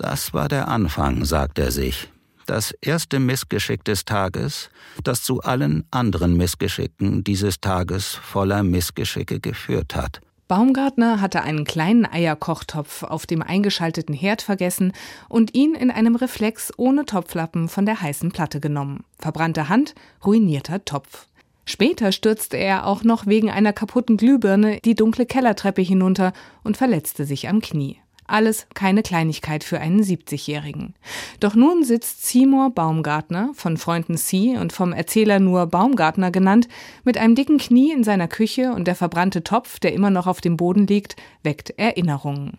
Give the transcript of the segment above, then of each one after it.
Das war der Anfang, sagt er sich. Das erste Missgeschick des Tages, das zu allen anderen Missgeschicken dieses Tages voller Missgeschicke geführt hat. Baumgartner hatte einen kleinen Eierkochtopf auf dem eingeschalteten Herd vergessen und ihn in einem Reflex ohne Topflappen von der heißen Platte genommen. Verbrannte Hand, ruinierter Topf. Später stürzte er auch noch wegen einer kaputten Glühbirne die dunkle Kellertreppe hinunter und verletzte sich am Knie. Alles keine Kleinigkeit für einen 70-Jährigen. Doch nun sitzt Seymour Baumgartner, von Freunden C und vom Erzähler nur Baumgartner genannt, mit einem dicken Knie in seiner Küche und der verbrannte Topf, der immer noch auf dem Boden liegt, weckt Erinnerungen.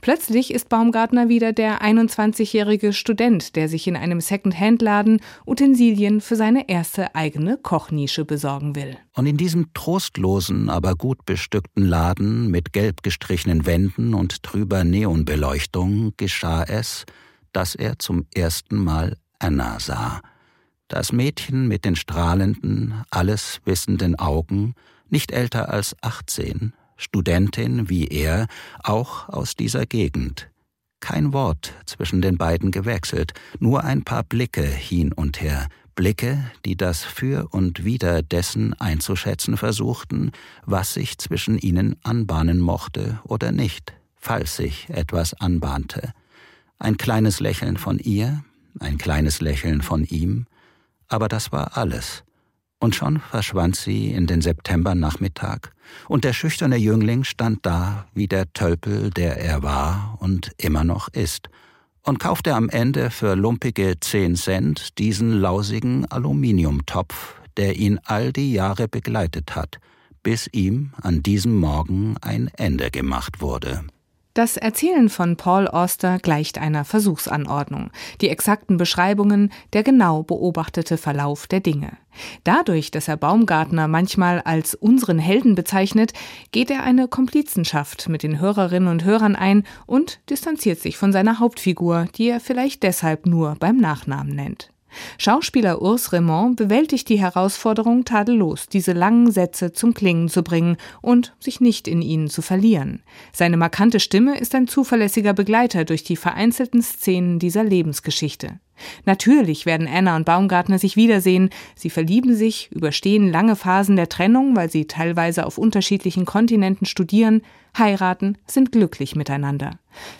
Plötzlich ist Baumgartner wieder der 21-jährige Student, der sich in einem Second-Hand-Laden Utensilien für seine erste eigene Kochnische besorgen will. Und in diesem trostlosen, aber gut bestückten Laden mit gelb gestrichenen Wänden und trüber Neonbeleuchtung geschah es, dass er zum ersten Mal Anna sah. Das Mädchen mit den strahlenden, alles wissenden Augen, nicht älter als 18, Studentin wie er, auch aus dieser Gegend. Kein Wort zwischen den beiden gewechselt, nur ein paar Blicke hin und her, Blicke, die das Für und Wider dessen einzuschätzen versuchten, was sich zwischen ihnen anbahnen mochte oder nicht, falls sich etwas anbahnte. Ein kleines Lächeln von ihr, ein kleines Lächeln von ihm, aber das war alles. Und schon verschwand sie in den Septembernachmittag, und der schüchterne Jüngling stand da wie der Tölpel, der er war und immer noch ist, und kaufte am Ende für lumpige zehn Cent diesen lausigen Aluminiumtopf, der ihn all die Jahre begleitet hat, bis ihm an diesem Morgen ein Ende gemacht wurde. Das Erzählen von Paul Auster gleicht einer Versuchsanordnung, die exakten Beschreibungen, der genau beobachtete Verlauf der Dinge. Dadurch, dass er Baumgartner manchmal als unseren Helden bezeichnet, geht er eine Komplizenschaft mit den Hörerinnen und Hörern ein und distanziert sich von seiner Hauptfigur, die er vielleicht deshalb nur beim Nachnamen nennt. Schauspieler Urs Raymond bewältigt die Herausforderung tadellos, diese langen Sätze zum Klingen zu bringen und sich nicht in ihnen zu verlieren. Seine markante Stimme ist ein zuverlässiger Begleiter durch die vereinzelten Szenen dieser Lebensgeschichte. Natürlich werden Anna und Baumgartner sich wiedersehen. Sie verlieben sich, überstehen lange Phasen der Trennung, weil sie teilweise auf unterschiedlichen Kontinenten studieren, heiraten, sind glücklich miteinander.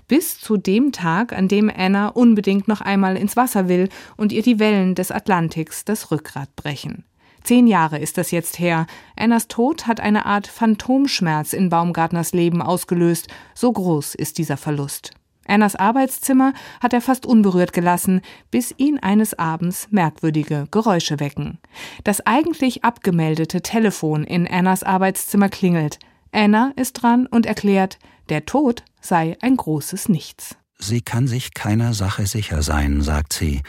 Bis zu dem Tag, an dem Anna unbedingt noch einmal ins Wasser will und ihr die Wellen des Atlantiks das Rückgrat brechen. Zehn Jahre ist das jetzt her. Annas Tod hat eine Art Phantomschmerz in Baumgartners Leben ausgelöst. So groß ist dieser Verlust. Annas Arbeitszimmer hat er fast unberührt gelassen, bis ihn eines Abends merkwürdige Geräusche wecken. Das eigentlich abgemeldete Telefon in Annas Arbeitszimmer klingelt. Anna ist dran und erklärt, der Tod sei ein großes Nichts. Sie kann sich keiner Sache sicher sein, sagt sie,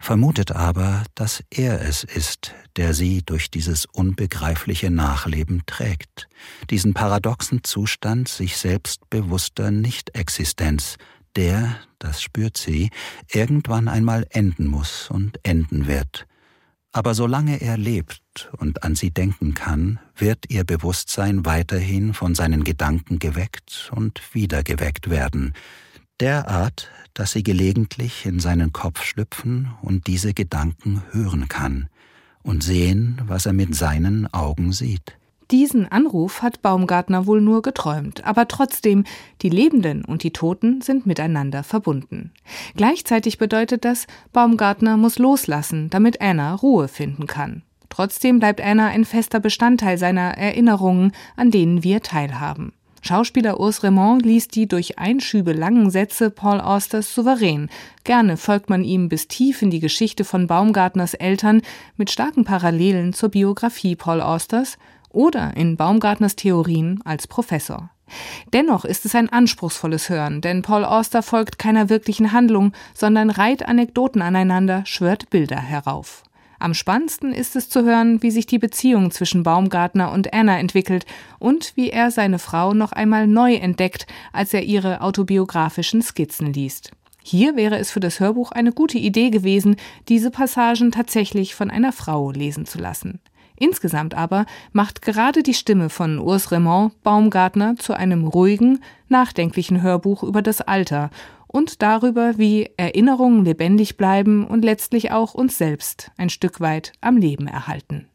vermutet aber, dass er es ist, der sie durch dieses unbegreifliche Nachleben trägt, diesen paradoxen Zustand sich selbstbewusster Nichtexistenz, der, das spürt sie, irgendwann einmal enden muss und enden wird. Aber solange er lebt und an sie denken kann, wird ihr Bewusstsein weiterhin von seinen Gedanken geweckt und wieder geweckt werden, derart, dass sie gelegentlich in seinen Kopf schlüpfen und diese Gedanken hören kann und sehen, was er mit seinen Augen sieht. Diesen Anruf hat Baumgartner wohl nur geträumt, aber trotzdem, die Lebenden und die Toten sind miteinander verbunden. Gleichzeitig bedeutet das, Baumgartner muss loslassen, damit Anna Ruhe finden kann. Trotzdem bleibt Anna ein fester Bestandteil seiner Erinnerungen, an denen wir teilhaben. Schauspieler Urs Raymond liest die durch Einschübe langen Sätze Paul Austers souverän. Gerne folgt man ihm bis tief in die Geschichte von Baumgartners Eltern mit starken Parallelen zur Biografie Paul Austers oder in Baumgartners Theorien als Professor. Dennoch ist es ein anspruchsvolles Hören, denn Paul Auster folgt keiner wirklichen Handlung, sondern reiht Anekdoten aneinander, schwört Bilder herauf. Am spannendsten ist es zu hören, wie sich die Beziehung zwischen Baumgartner und Anna entwickelt und wie er seine Frau noch einmal neu entdeckt, als er ihre autobiografischen Skizzen liest. Hier wäre es für das Hörbuch eine gute Idee gewesen, diese Passagen tatsächlich von einer Frau lesen zu lassen. Insgesamt aber macht gerade die Stimme von Urs Raymond Baumgartner zu einem ruhigen, nachdenklichen Hörbuch über das Alter und darüber, wie Erinnerungen lebendig bleiben und letztlich auch uns selbst ein Stück weit am Leben erhalten.